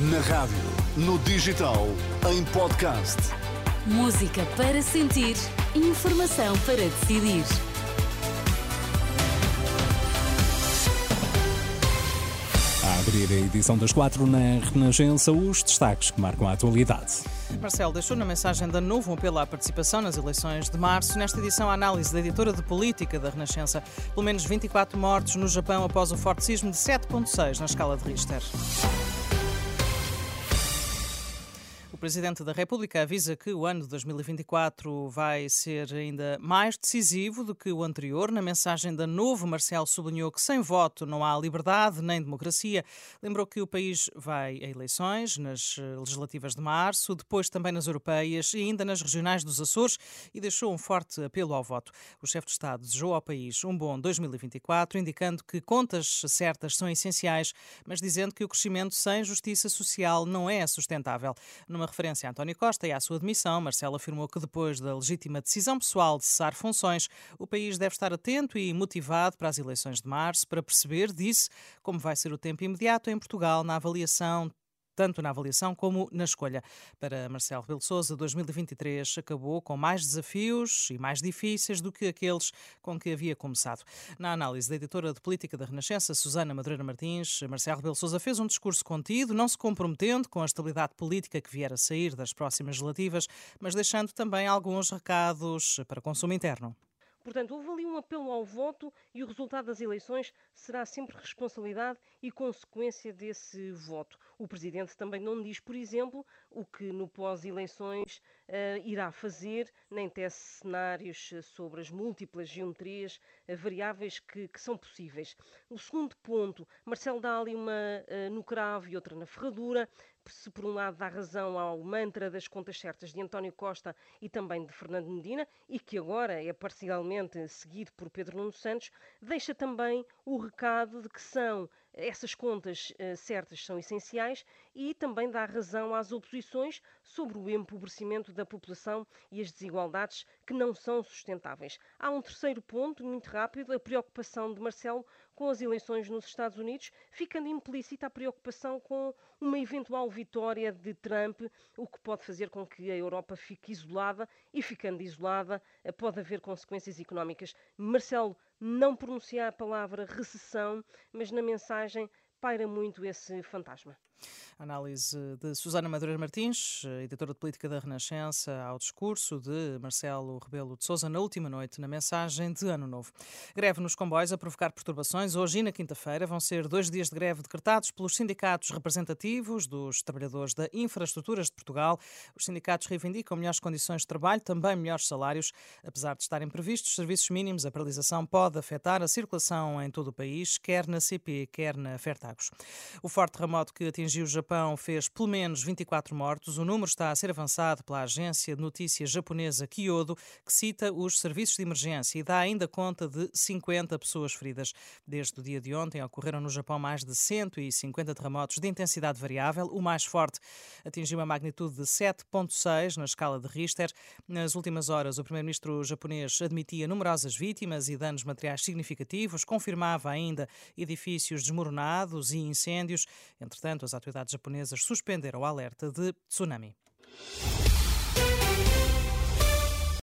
Na rádio, no digital, em podcast. Música para sentir, informação para decidir. A abrir a edição das quatro na Renascença, os destaques que marcam a atualidade. Marcelo deixou na mensagem da Novo um apelo à participação nas eleições de março. Nesta edição, a análise da editora de política da Renascença. Pelo menos 24 mortos no Japão após o forte sismo de 7,6 na escala de Richter. O Presidente da República avisa que o ano de 2024 vai ser ainda mais decisivo do que o anterior. Na mensagem da Novo, Marcelo sublinhou que sem voto não há liberdade nem democracia. Lembrou que o país vai a eleições nas legislativas de março, depois também nas europeias e ainda nas regionais dos Açores e deixou um forte apelo ao voto. O chefe de Estado desejou ao país um bom 2024, indicando que contas certas são essenciais, mas dizendo que o crescimento sem justiça social não é sustentável. Numa referência a António Costa e à sua demissão, Marcelo afirmou que depois da legítima decisão pessoal de cessar funções, o país deve estar atento e motivado para as eleições de março para perceber, disse, como vai ser o tempo imediato em Portugal na avaliação tanto na avaliação como na escolha. Para Marcelo Rebelo Sousa, 2023 acabou com mais desafios e mais difíceis do que aqueles com que havia começado. Na análise da editora de política da Renascença, Susana Madureira Martins, Marcelo Rebelo Sousa fez um discurso contido, não se comprometendo com a estabilidade política que vier a sair das próximas legislativas, mas deixando também alguns recados para consumo interno. Portanto, houve ali um apelo ao voto e o resultado das eleições será sempre responsabilidade e consequência desse voto. O Presidente também não diz, por exemplo, o que no pós-eleições irá fazer, nem tece cenários sobre as múltiplas geometrias uh, variáveis que, que, são possíveis. O segundo ponto, Marcelo dá ali uma no cravo e outra na ferradura, se por um lado dá razão ao mantra das contas certas de António Costa e também de Fernando Medina, e que agora é parcialmente seguido por Pedro Nuno Santos, deixa também o recado de que são essas contas uh, certas são essenciais e também dá razão às oposições sobre o empobrecimento da população e as desigualdades que não são sustentáveis. Há um terceiro ponto, muito rápido, a preocupação de Marcelo com as eleições nos Estados Unidos, ficando implícita a preocupação com uma eventual vitória de Trump, o que pode fazer com que a Europa fique isolada e, ficando isolada, eh, pode haver consequências económicas. Marcelo não pronuncia a palavra recessão, mas na mensagem paira muito esse fantasma. Análise de Susana Madureira Martins, editora de política da Renascença, ao discurso de Marcelo Rebelo de Sousa na última noite, na mensagem de Ano Novo. Greve nos comboios a provocar perturbações. Hoje e na quinta-feira vão ser dois dias de greve decretados pelos sindicatos representativos dos trabalhadores da Infraestruturas de Portugal. Os sindicatos reivindicam melhores condições de trabalho, também melhores salários. Apesar de estarem previstos serviços mínimos, a paralisação pode afetar a circulação em todo o país, quer na CP, quer na Fertagos. O forte terremoto que atingiu o Japão fez pelo menos 24 mortos. O número está a ser avançado pela agência de notícias japonesa Kyodo, que cita os serviços de emergência e dá ainda conta de 50 pessoas feridas. Desde o dia de ontem ocorreram no Japão mais de 150 terremotos de intensidade variável. O mais forte atingiu uma magnitude de 7.6 na escala de Richter. Nas últimas horas, o primeiro-ministro japonês admitia numerosas vítimas e danos materiais significativos, confirmava ainda edifícios desmoronados e incêndios. Entretanto, as autoridades japonesas suspenderam o alerta de tsunami.